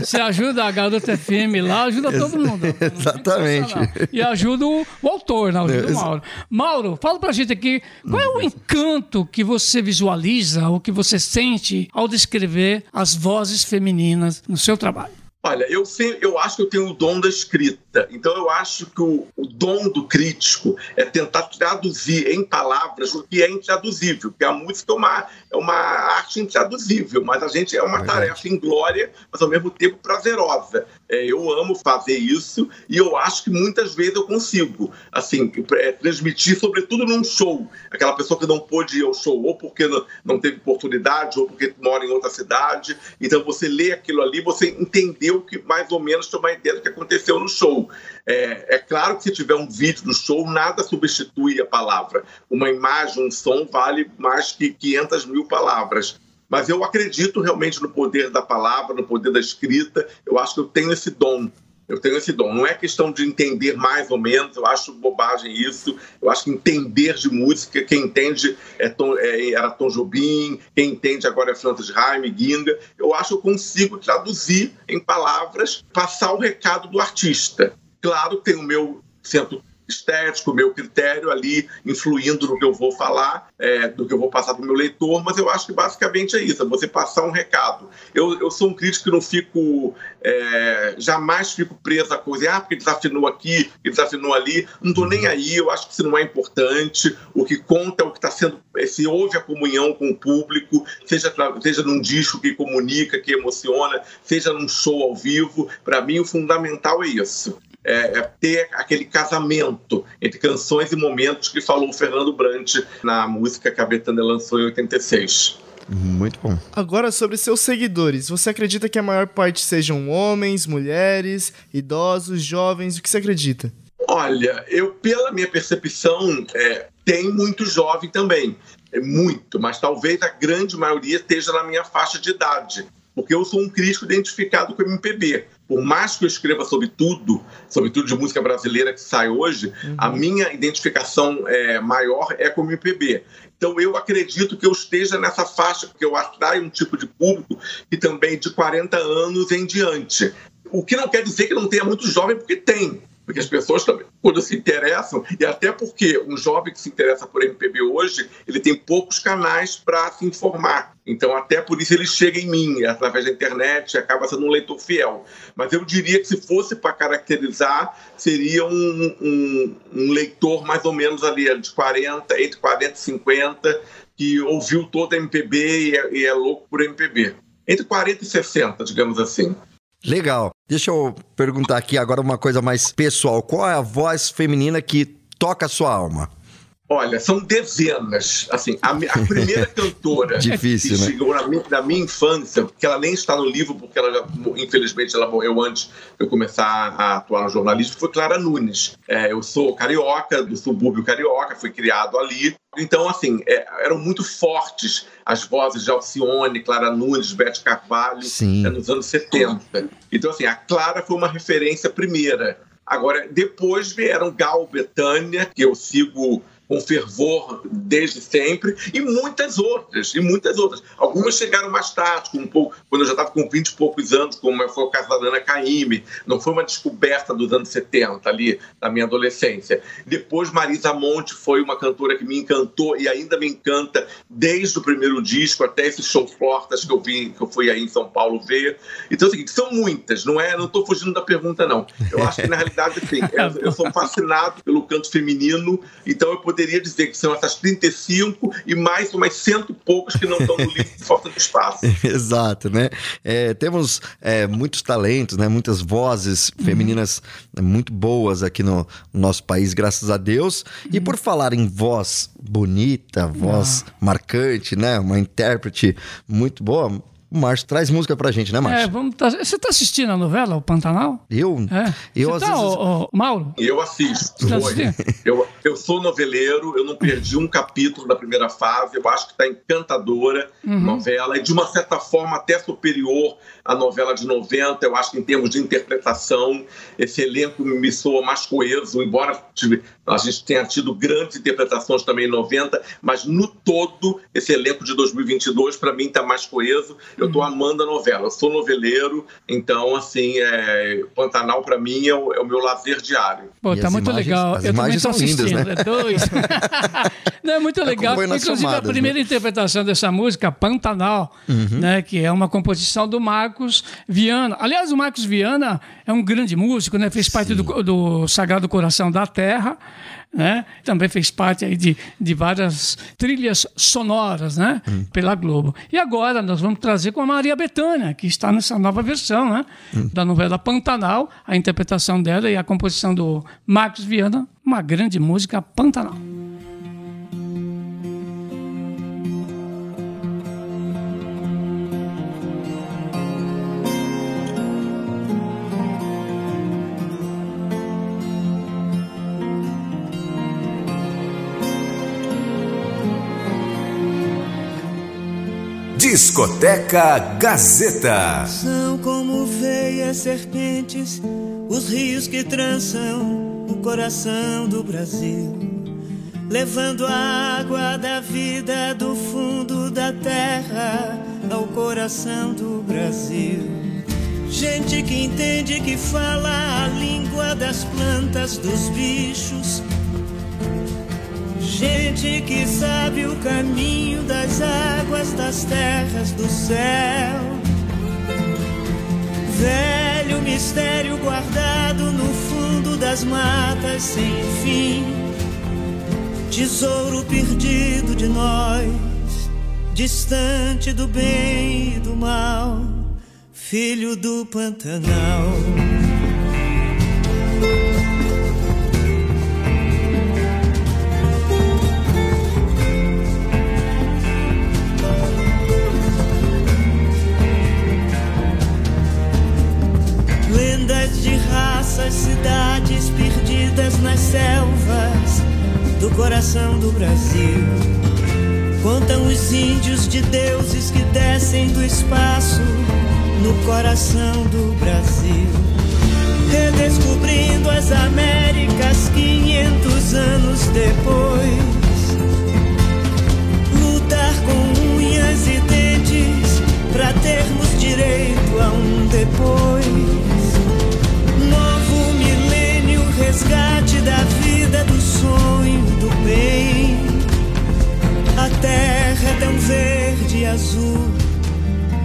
Speaker 4: Você ajuda a Garota FM lá, ajuda todo mundo.
Speaker 3: Exatamente.
Speaker 4: E ajuda o, o autor, né? Ajuda o Mauro. Mauro, fala pra gente aqui, qual é o encanto que você visualiza ou que você sente ao descrever as vozes femininas no seu trabalho?
Speaker 7: Olha, eu, eu acho que eu tenho o dom da escrita. Então, eu acho que o, o, dom do crítico é tentar traduzir em palavras o que é intraduzível. Porque a música é uma, é uma arte intraduzível, mas a gente é uma tarefa inglória, mas ao mesmo tempo prazerosa. É, eu amo fazer isso e eu acho que muitas vezes eu consigo, assim, é, transmitir, sobretudo num show. Aquela pessoa que não pôde ir ao show, ou porque não, não teve oportunidade, ou porque mora em outra cidade. Então você lê aquilo ali, você entendeu que mais ou menos tem uma ideia do que aconteceu no show. É, é claro que se tiver um vídeo do show, nada substitui a palavra. Uma imagem, um som vale mais que 500 mil palavras. Mas eu acredito realmente no poder da palavra, no poder da escrita. Eu acho que eu tenho esse dom. Eu tenho esse dom. Não é questão de entender mais ou menos, eu acho bobagem isso. Eu acho que entender de música, quem entende é Tom, é, era Tom Jobim, quem entende agora é Francis Raime, Ginga. Eu acho que eu consigo traduzir em palavras, passar o recado do artista. Claro tem o meu centro estético, meu critério ali influindo no que eu vou falar, é, do que eu vou passar para o meu leitor, mas eu acho que basicamente é isso, é você passar um recado. Eu, eu sou um crítico que não fico, é, jamais fico preso a coisa, ah, porque desafinou aqui, desafinou ali, não estou nem aí, eu acho que isso não é importante, o que conta é o que está sendo, é, se houve a comunhão com o público, seja, seja num disco que comunica, que emociona, seja num show ao vivo, para mim o fundamental é isso é, é ter aquele casamento entre canções e momentos que falou o Fernando Brant na música que a Betânia lançou em 86.
Speaker 3: Muito bom.
Speaker 6: Agora, sobre seus seguidores, você acredita que a maior parte sejam homens, mulheres, idosos, jovens? O que você acredita?
Speaker 7: Olha, eu, pela minha percepção, é, tem muito jovem também. É muito, mas talvez a grande maioria esteja na minha faixa de idade. Porque eu sou um crítico identificado com o MPB por mais que eu escreva sobre tudo, sobre tudo de música brasileira que sai hoje, uhum. a minha identificação é, maior é com o MPB. Então eu acredito que eu esteja nessa faixa, porque eu atraio um tipo de público que também de 40 anos em diante. O que não quer dizer que não tenha muito jovem, porque tem porque as pessoas também, quando se interessam, e até porque um jovem que se interessa por MPB hoje, ele tem poucos canais para se informar. Então, até por isso ele chega em mim, através da internet, acaba sendo um leitor fiel. Mas eu diria que se fosse para caracterizar, seria um, um, um, leitor mais ou menos ali de 40, entre 40 e 50, que ouviu todo a MPB e é, e é louco por MPB. Entre 40 e 60, digamos assim.
Speaker 3: Legal. Deixa eu perguntar aqui agora uma coisa mais pessoal. Qual é a voz feminina que toca a sua alma?
Speaker 7: Olha, são dezenas. Assim, a, a primeira cantora
Speaker 3: Difícil, que
Speaker 7: né? chegou na minha, na minha, infância, que ela nem está no livro, porque ela já, infelizmente ela morreu antes de eu começar a atuar no jornalismo, foi Clara Nunes. É, eu sou carioca, do subúrbio carioca, fui criado ali. Então, assim, é, eram muito fortes as vozes de Alcione, Clara Nunes, Beth Carvalho, é, nos anos 70. Então, assim, a Clara foi uma referência primeira. Agora, depois vieram Gal Betânia, que eu sigo com fervor desde sempre, e muitas outras, e muitas outras. Algumas chegaram mais tarde, um pouco, quando eu já estava com 20 e poucos anos, como foi o caso da Ana Caymmi. Não foi uma descoberta dos anos 70, ali, da minha adolescência. Depois, Marisa Monte foi uma cantora que me encantou e ainda me encanta desde o primeiro disco até esses shows portas que eu vi, que eu fui aí em São Paulo ver. Então, é o seguinte, são muitas, não é? Não estou fugindo da pergunta, não. Eu acho que, na realidade, eu, eu sou fascinado pelo canto feminino, então eu poderia dizer que são essas 35 e mais umas cento e poucas que não estão no livro por falta de espaço.
Speaker 3: Exato, né? É, temos é, muitos talentos, né? muitas vozes femininas uhum. muito boas aqui no, no, nosso país, graças a Deus. Uhum. E por falar em voz bonita, voz ah. marcante, né? Uma intérprete muito boa, o Márcio traz música pra gente, né, Márcio?
Speaker 4: É, vamos tá... Você tá assistindo a novela, o Pantanal?
Speaker 3: Eu?
Speaker 4: É. Eu, Você tá, vezes... o, o, Mauro?
Speaker 7: Eu assisto. Tá eu, eu sou noveleiro, eu não perdi um capítulo da primeira fase, eu acho que tá encantadora uhum. novela, e de uma certa forma até superior à novela de 90, eu acho que em termos de interpretação, esse elenco me soa mais coeso, embora a gente tenha tido grandes interpretações também em 90, mas no todo, esse elenco de 2022, para mim, tá mais coeso eu tô amando a novela. Eu sou noveleiro, então, assim, é, Pantanal para mim é o, é o, meu lazer diário.
Speaker 4: Pô, e tá muito imagens, legal.
Speaker 3: As eu imagens são lindas, né?
Speaker 4: É dois. Não, é muito legal. Inclusive, somadas, a primeira né? interpretação dessa música, Pantanal, uhum. né, que é uma composição do Marcos Viana. Aliás, o Marcos Viana é um grande músico, né? Fez parte do, do Sagrado Coração da Terra né? Também fez parte aí de, de várias trilhas sonoras, né? Hum. Pela Globo. E agora nós vamos trazer com a Maria Bethânia, que está nessa nova versão, né? Hum. Da novela Pantanal, a interpretação dela e a composição do Marcos Viana, uma grande música Pantanal.
Speaker 5: Discoteca Gazeta.
Speaker 9: São como veias serpentes os rios que trançam o coração do Brasil, levando a água da vida do fundo da terra ao coração do Brasil. Gente que entende que fala a língua das plantas, dos bichos Gente que sabe o caminho das das terras, do céu. Velho mistério guardado no fundo das matas sem fim. Tesouro perdido de nós, distante do bem e do mal. Filho do Pantanal. Nossas cidades perdidas nas selvas do coração do Brasil. Contam os índios de deuses que descem do espaço no coração do Brasil. Redescobrindo as Américas 500 anos depois. Lutar com unhas e dentes para termos direito a um depois resgate da vida, do sonho, do bem. A terra é tão verde e azul.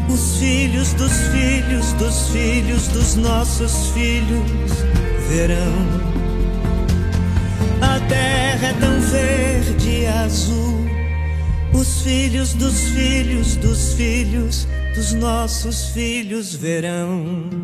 Speaker 9: Os filhos dos filhos dos filhos dos nossos filhos verão. A terra é tão verde e azul. Os filhos dos filhos dos filhos dos nossos filhos verão.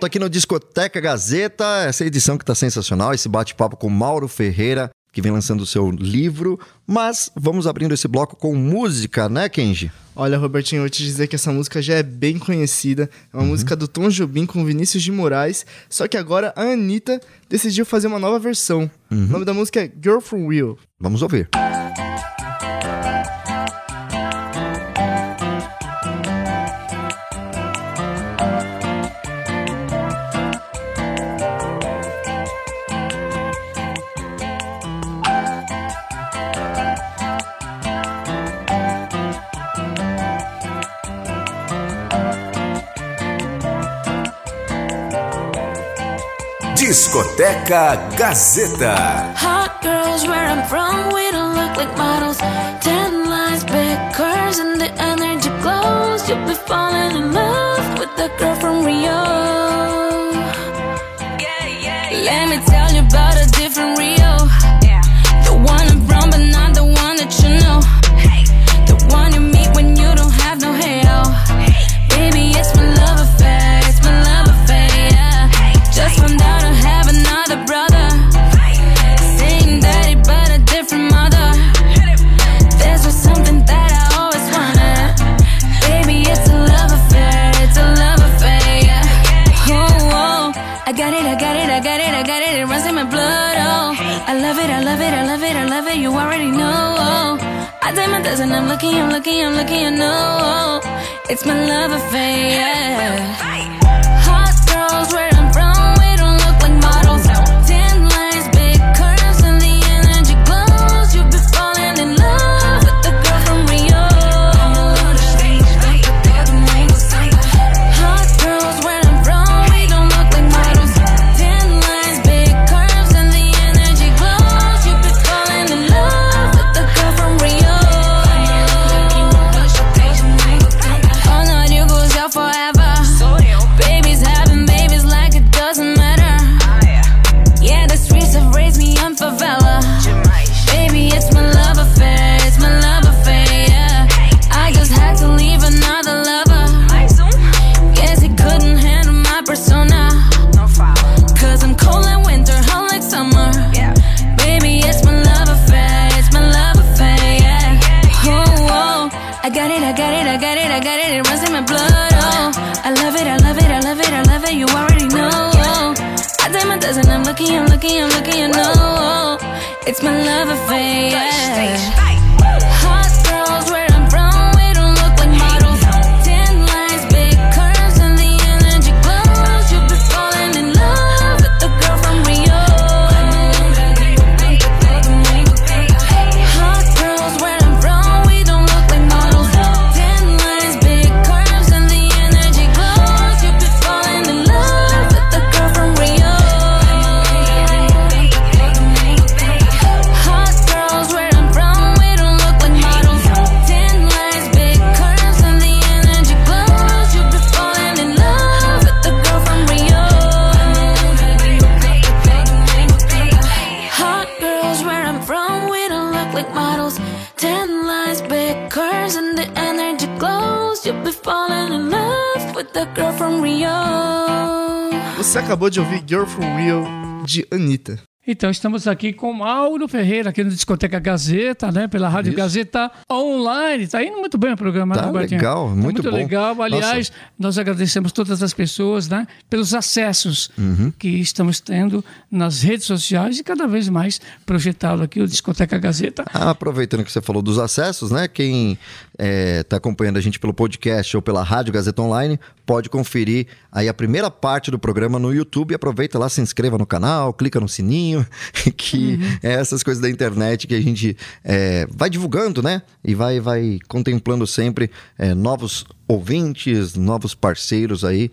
Speaker 3: Volta aqui no Discoteca Gazeta, essa edição que está sensacional, esse bate-papo com Mauro Ferreira, que vem lançando o seu livro. Mas vamos abrindo esse bloco com música, né, Kenji?
Speaker 6: Olha, Robertinho, eu vou te dizer que essa música já é bem conhecida. É uma uhum. música do Tom Jobim com Vinícius de Moraes. Só que agora a Anitta decidiu fazer uma nova versão. Uhum. O nome da música é Girl From Real.
Speaker 3: Vamos ouvir. Música
Speaker 5: Discoteca Gazeta.
Speaker 10: Hot girls where I'm from, we don't look like models. And I'm looking, I'm looking, I'm looking, I know. It's my love affair, yeah.
Speaker 6: Acabou de ouvir Girl from Real de Anitta.
Speaker 4: Então, estamos aqui com Mauro Ferreira, aqui no Discoteca Gazeta, né? Pela Rádio
Speaker 3: Isso.
Speaker 4: Gazeta Online. Tá indo muito bem o programa,
Speaker 3: Tá
Speaker 4: né, Robertinho?
Speaker 3: legal,
Speaker 4: Tá
Speaker 3: muito bom.
Speaker 4: legal. Aliás, nós agradecemos todas as pessoas, né? Pelos acessos
Speaker 3: Uhum.
Speaker 4: que estamos tendo nas redes sociais e cada vez mais projetado aqui o Discoteca Gazeta.
Speaker 3: Ah, aproveitando que você falou dos acessos, né? Quem está acompanhando a gente pelo podcast ou pela Rádio Gazeta Online pode conferir aí a primeira parte do programa no YouTube. Aproveita lá, se inscreva no canal, clica no sininho, que é essas coisas da internet que a gente é, vai divulgando, né? E vai, vai contemplando sempre é, novos ouvintes, novos parceiros aí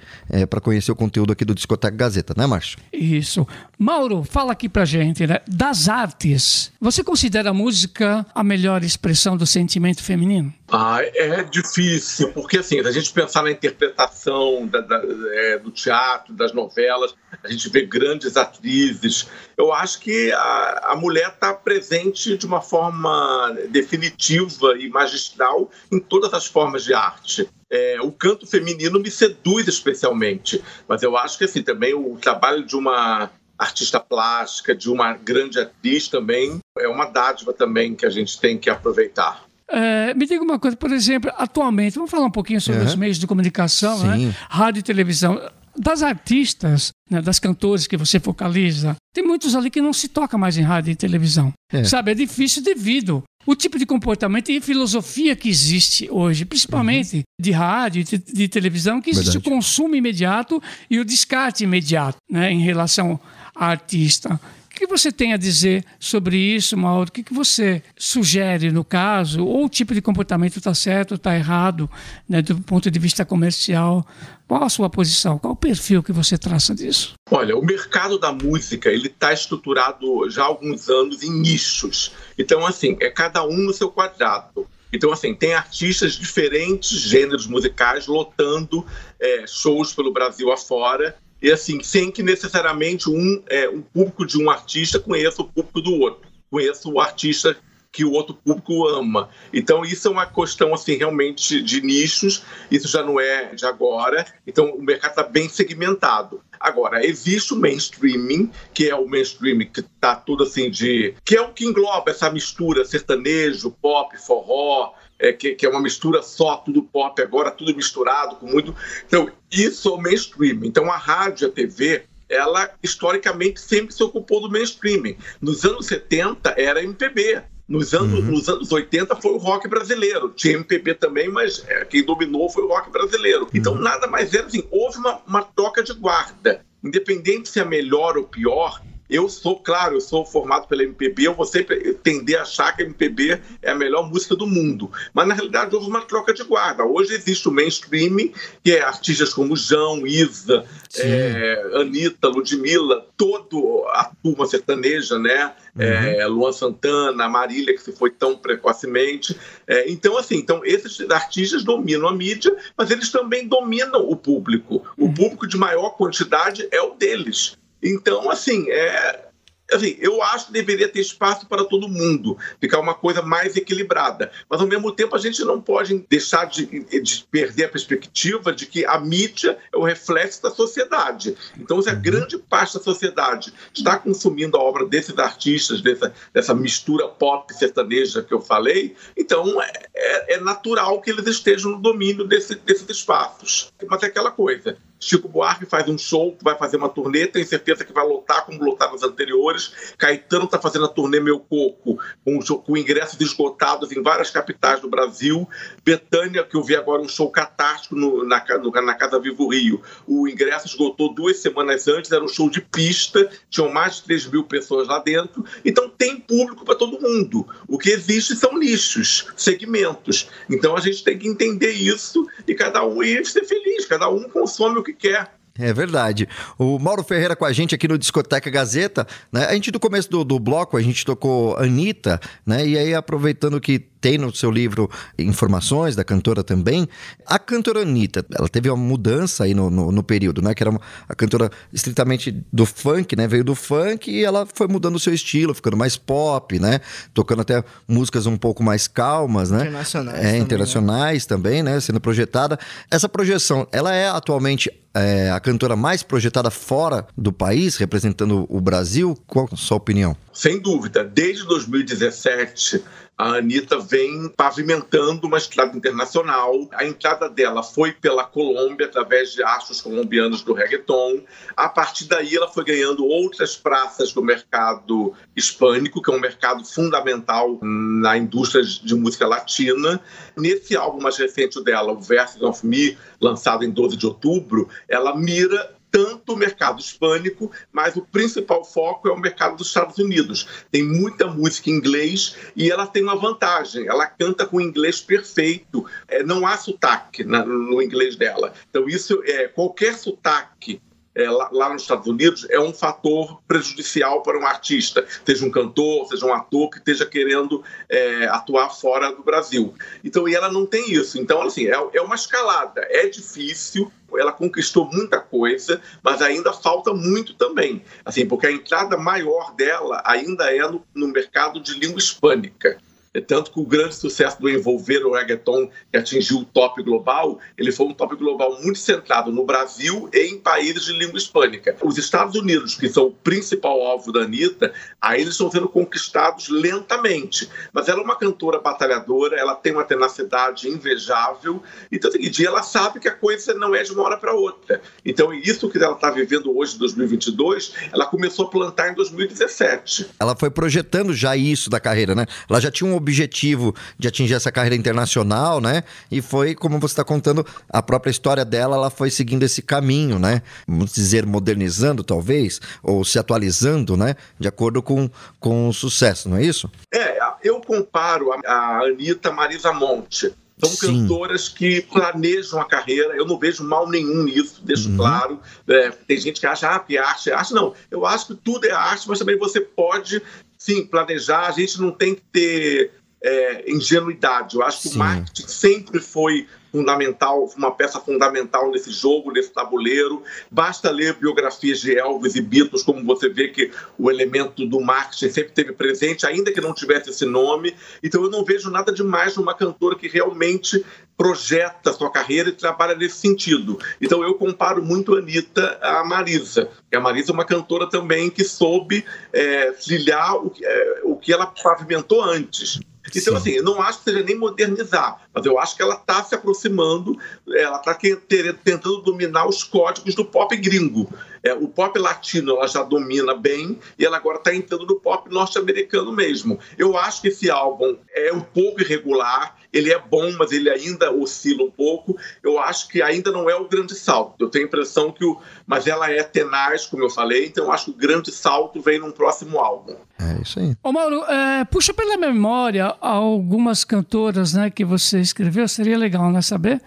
Speaker 3: para conhecer o conteúdo aqui do Discoteca Gazeta, né, Márcio?
Speaker 4: Isso. Mauro, fala aqui pra gente, né? Das artes, você considera a música a melhor expressão do sentimento feminino?
Speaker 7: Ah, é difícil, porque assim, se a gente pensar na interpretação da- da- é, do teatro, das novelas, a gente vê grandes atrizes. Eu acho que a, a mulher está presente de uma forma definitiva e magistral em todas as formas de arte. É, o canto feminino me seduz especialmente, mas eu acho que assim também o trabalho de uma artista plástica, de uma grande atriz também é uma dádiva também que a gente tem que aproveitar.
Speaker 4: É, me diga uma coisa, por exemplo, atualmente, vamos falar um pouquinho sobre
Speaker 3: Uhum.
Speaker 4: os meios de comunicação,
Speaker 3: Sim.
Speaker 4: né? rádio e televisão. Das artistas, né, das cantores que você focaliza, tem muitos ali que não se toca mais em rádio e televisão.
Speaker 3: É.
Speaker 4: Sabe, é difícil devido o tipo de comportamento e filosofia que existe hoje, principalmente de rádio e de, de televisão, que existe
Speaker 3: Uhum. Verdade.
Speaker 4: o consumo imediato e o descarte imediato, né, em relação a artista que você tem a dizer sobre isso, Mauro? O que você sugere no caso? Ou o tipo de comportamento está certo, está errado, né, do ponto de vista comercial? Qual a sua posição? Qual o perfil que você traça disso?
Speaker 7: Olha, o mercado da música ele está estruturado já há alguns anos em nichos. Então, assim, é cada um no seu quadrado. Então, assim, tem artistas de diferentes gêneros musicais lotando é, shows pelo Brasil afora e assim, sem que necessariamente um, é, um público de um artista conheça o público do outro, conheça o artista que o outro público ama. Então isso é uma questão assim realmente de nichos, isso já não é de agora. Então o mercado está bem segmentado. Agora existe o mainstreaming, que é o mainstreaming que está tudo assim de, que é o que engloba essa mistura sertanejo, pop, forró, é, que, que, é uma mistura só, tudo pop agora, tudo misturado com muito. Então, isso é o mainstream. Então, a rádio, a TV, ela historicamente sempre se ocupou do mainstream. Nos anos 70 era MPB. Nos anos, uhum. nos anos 80 foi o rock brasileiro. Tinha MPB também, mas é, quem dominou foi o rock brasileiro. Então, uhum. nada mais era assim. Houve uma, uma troca de guarda. Independente se é melhor ou pior, eu sou, claro, eu sou formado pela MPB, eu vou sempre tender a achar que a MPB é a melhor música do mundo. Mas na realidade houve uma troca de guarda. Hoje existe o mainstream, que é artistas como João, Isa, é, Anitta, Ludmilla, toda a turma sertaneja, né? Uhum. É, Luan Santana, Marília, que se foi tão precocemente. É, então, assim, então esses artistas dominam a mídia, mas eles também dominam o público. O uhum. público de maior quantidade é o deles. Então, assim, é, assim, eu acho que deveria ter espaço para todo mundo, ficar uma coisa mais equilibrada. Mas, ao mesmo tempo, a gente não pode deixar de, de perder a perspectiva de que a mídia é o reflexo da sociedade. Então, se a uhum. grande parte da sociedade está consumindo a obra desses artistas, dessa, dessa mistura pop sertaneja que eu falei, então é, é, é natural que eles estejam no domínio desse, desses espaços. Mas é aquela coisa, Chico Buarque faz um show, vai fazer uma turnê, tem certeza que vai lotar como lotar nos anteriores. Caetano está fazendo a turnê Meu Coco, com, com, ingressos esgotados em várias capitais do Brasil. Betânia, que eu vi agora um show catártico no, na, na Casa Vivo Rio. O ingresso esgotou duas semanas antes, era um show de pista, tinham mais de 3 mil pessoas lá dentro. Então tem público para todo mundo. O que existe são nichos, segmentos. Então a gente tem que entender isso e cada um ir ser feliz, cada um consome o que quer.
Speaker 3: É verdade. O Mauro Ferreira com a gente aqui no Discoteca Gazeta, né? A gente do começo do, do bloco, a gente tocou Anitta, né? E aí aproveitando que tem no seu livro informações da cantora também. A cantora Anitta, ela teve uma mudança aí no, no, no período, né? Que era uma, a cantora estritamente do funk, né? Veio do funk e ela foi mudando o seu estilo, ficando mais pop, né? Tocando até músicas um pouco mais calmas, né?
Speaker 6: Internacionais.
Speaker 3: É, também, internacionais né? também, né? Sendo projetada. Essa projeção, ela é atualmente é, a cantora mais projetada fora do país, representando o Brasil? Qual a sua opinião?
Speaker 7: Sem dúvida. Desde 2017, a Anitta vem pavimentando uma estrada internacional. A entrada dela foi pela Colômbia, através de astros colombianos do reggaeton. A partir daí, ela foi ganhando outras praças do mercado hispânico, que é um mercado fundamental na indústria de música latina. Nesse álbum mais recente dela, o Verses of Me, lançado em 12 de outubro, ela mira tanto o mercado hispânico, mas o principal foco é o mercado dos Estados Unidos. Tem muita música em inglês e ela tem uma vantagem, ela canta com inglês perfeito, é, não há sotaque na, no inglês dela. Então isso é qualquer sotaque é, lá, lá, nos Estados Unidos é um fator prejudicial para um artista, seja um cantor, seja um ator que esteja querendo é, atuar fora do Brasil. Então, e ela não tem isso. Então, assim, é, é uma escalada. É difícil, ela conquistou muita coisa, mas ainda falta muito também. Assim, porque a entrada maior dela ainda é no, no mercado de língua hispânica. É tanto que o grande sucesso do Envolver, o reggaeton, que atingiu o top global, ele foi um top global muito centrado no Brasil e em países de língua hispânica. Os Estados Unidos, que são o principal alvo da Anitta, aí eles estão sendo conquistados lentamente. Mas ela é uma cantora batalhadora, ela tem uma tenacidade invejável, então, assim, dia ela sabe que a coisa não é de uma hora para outra. Então, isso que ela está vivendo hoje, em 2022, ela começou a plantar em 2017.
Speaker 3: Ela foi projetando já isso da carreira, né? Ela já tinha um objetivo de atingir essa carreira internacional, né? E foi, como você está contando, a própria história dela, ela foi seguindo esse caminho, né? Vamos dizer, modernizando, talvez, ou se atualizando, né? De acordo com, com o sucesso, não é isso?
Speaker 7: É, eu comparo a, a Anitta Marisa Monte. São Sim. cantoras que planejam a carreira. Eu não vejo mal nenhum nisso, deixo uhum. claro. É, tem gente que acha ah, que arte é arte. Não, eu acho que tudo é arte, mas também você pode, sim, planejar. A gente não tem que ter é, ingenuidade. Eu acho que sim. o marketing sempre foi fundamental, uma peça fundamental nesse jogo, nesse tabuleiro. Basta ler biografias de Elvis e Beatles, como você vê que o elemento do marketing sempre teve presente, ainda que não tivesse esse nome. Então eu não vejo nada demais numa cantora que realmente projeta sua carreira e trabalha nesse sentido. Então eu comparo muito a Anitta à Marisa. a Marisa é uma cantora também que soube é, trilhar o, é, o que ela pavimentou antes. Então, Sim. assim, eu não acho que seja nem modernizar, mas eu acho que ela está se aproximando, ela está tentando dominar os códigos do pop gringo. É, o pop latino ela já domina bem e ela agora está entrando no pop norte-americano mesmo. Eu acho que esse álbum é um pouco irregular, ele é bom, mas ele ainda oscila um pouco. Eu acho que ainda não é o grande salto. Eu tenho a impressão que o. Mas ela é tenaz, como eu falei, então eu acho que o grande salto vem num próximo álbum.
Speaker 3: É isso aí.
Speaker 4: Ô Mauro, é, puxa pela memória algumas cantoras né, que você escreveu, seria legal, né? Saber?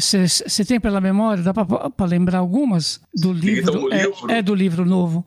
Speaker 4: Você né? tem pela memória? Dá para lembrar algumas do livro? Então, é, livro? É, do livro novo.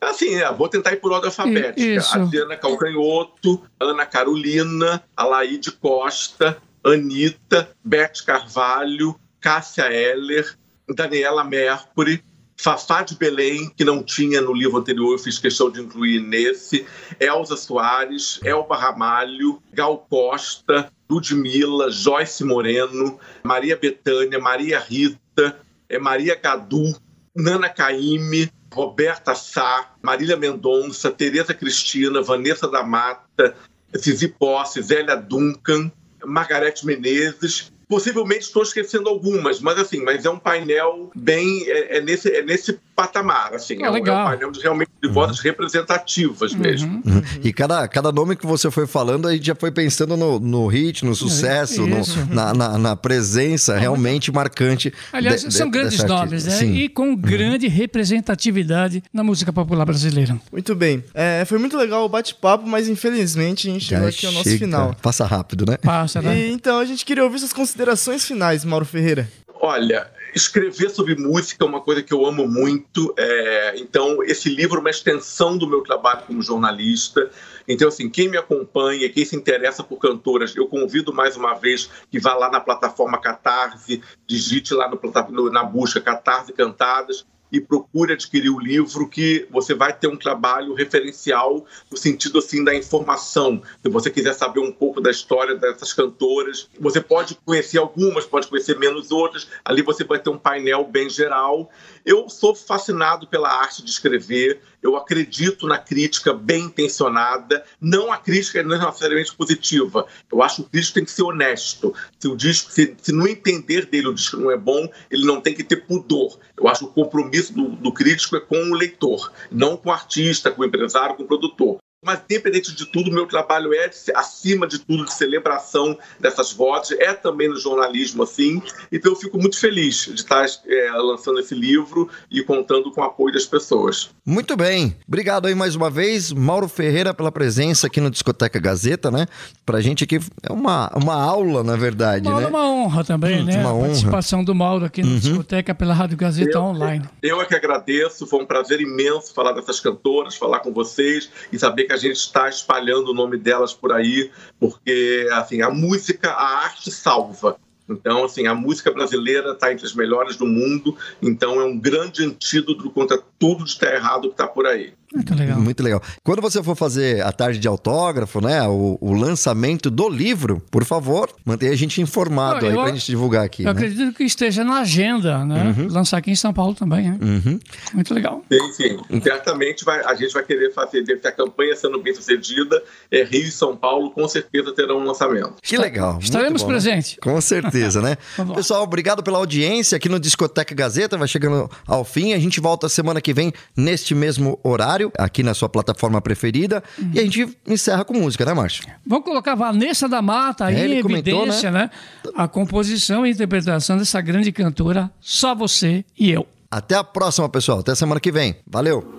Speaker 7: Assim, é, vou tentar ir por ordem alfabética. Isso. Adriana Calcanhoto, Ana Carolina, Alaide Costa, Anitta, Beth Carvalho, Cássia Heller, Daniela Mercury, Fafá de Belém, que não tinha no livro anterior, eu fiz questão de incluir nesse, Elza Soares, Elba Ramalho, Gal Costa, Ludmilla, Joyce Moreno, Maria Betânia, Maria Rita, é Maria Gadu, Nana Caime, Roberta Sá, Marília Mendonça, Tereza Cristina, Vanessa da Mata, Zizi Posse, Zélia Duncan, Margarete Menezes Possivelmente estou esquecendo algumas, mas assim, mas é um painel bem é, é nesse é nesse patamar, assim, ah, é, um, é, um, painel de, realmente de uhum. vozes representativas uhum. mesmo.
Speaker 3: Uhum. E cada, cada nome que você foi falando, a gente já foi pensando no, no hit, no sucesso, no, na, na, na, presença realmente marcante.
Speaker 4: Aliás, de, são de, grandes nomes, né? Sim. E com uhum. grande representatividade na música popular brasileira.
Speaker 6: Muito bem. É, foi muito legal o bate-papo, mas infelizmente a gente chegou aqui ao nosso final.
Speaker 3: Passa rápido, né?
Speaker 4: Passa, né?
Speaker 6: E, então a gente queria ouvir suas considerações considerações finais, Mauro Ferreira.
Speaker 7: Olha, escrever sobre música é uma coisa que eu amo muito. É, então, esse livro é uma extensão do meu trabalho como jornalista. Então, assim, quem me acompanha, quem se interessa por cantoras, eu convido mais uma vez que vá lá na plataforma Catarse, digite lá no, na busca Catarse Cantadas e procure adquirir o livro que você vai ter um trabalho referencial no sentido assim da informação. Se você quiser saber um pouco da história dessas cantoras, você pode conhecer algumas, pode conhecer menos outras. Ali você vai ter um painel bem geral. Eu sou fascinado pela arte de escrever. Eu acredito na crítica bem intencionada. Não a crítica não necessariamente positiva. Eu acho que o crítico tem que ser honesto. Se o disco, se, se no entender dele o disco não é bom, ele não tem que ter pudor. Eu acho que o compromisso do, do crítico é com o leitor, não com o artista, com o empresário, com o produtor. Mas, independente de tudo, meu trabalho é, acima de tudo, de celebração dessas vozes, é também no jornalismo, assim. Então, eu fico muito feliz de estar é, lançando esse livro e contando com o apoio das pessoas.
Speaker 3: Muito bem. Obrigado aí mais uma vez, Mauro Ferreira, pela presença aqui no Discoteca Gazeta, né? Pra gente aqui é uma, uma aula, na verdade,
Speaker 4: uma,
Speaker 3: né?
Speaker 4: uma honra também, hum, né? Uma a honra. participação do Mauro aqui no uhum. Discoteca pela Rádio Gazeta
Speaker 7: eu,
Speaker 4: Online.
Speaker 7: Eu é que agradeço, foi um prazer imenso falar dessas cantoras, falar com vocês e saber que a gente está espalhando o nome delas por aí, porque assim, a música, a arte salva. Então, assim, a música brasileira está entre as melhores do mundo, então é um grande antídoto contra tudo de estar errado que está por aí.
Speaker 4: Muito legal.
Speaker 3: Muito legal. Quando você for fazer a tarde de autógrafo, né? O, o lançamento do livro, por favor, mantenha a gente informado eu, aí pra gente divulgar aqui.
Speaker 4: Eu
Speaker 3: né?
Speaker 4: acredito que esteja na agenda, né? Uhum. Lançar aqui em São Paulo também, né?
Speaker 3: Uhum.
Speaker 4: Muito legal.
Speaker 7: Sim, sim. Certamente vai, a gente vai querer fazer, deve ter a campanha sendo bem sucedida, é, Rio e São Paulo com certeza terão um lançamento.
Speaker 3: Que legal.
Speaker 4: Estaremos
Speaker 3: bom,
Speaker 4: presentes.
Speaker 3: Né? Com certeza, né? Pessoal, obrigado pela audiência aqui no Discoteca Gazeta. Vai chegando ao fim. A gente volta semana que vem neste mesmo horário
Speaker 11: horário, aqui na sua plataforma preferida. Uhum. E a gente encerra com música, né, Márcio?
Speaker 4: Vamos colocar Vanessa da Mata aí é, em evidência, né? né? A composição e interpretação dessa grande cantora, Só Você e Eu.
Speaker 11: Até a próxima, pessoal. Até semana que vem. Valeu!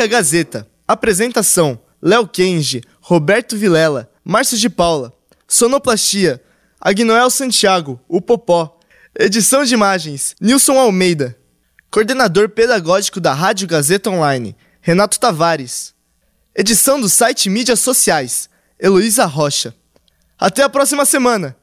Speaker 6: Discoteca Gazeta. Apresentação: Léo Kenji, Roberto Vilela, Márcio de Paula. Sonoplastia: Agnoel Santiago, o Popó. Edição de imagens: Nilson Almeida. Coordenador pedagógico da Rádio Gazeta Online: Renato Tavares. Edição do site Mídias Sociais: Heloísa Rocha. Até a próxima semana!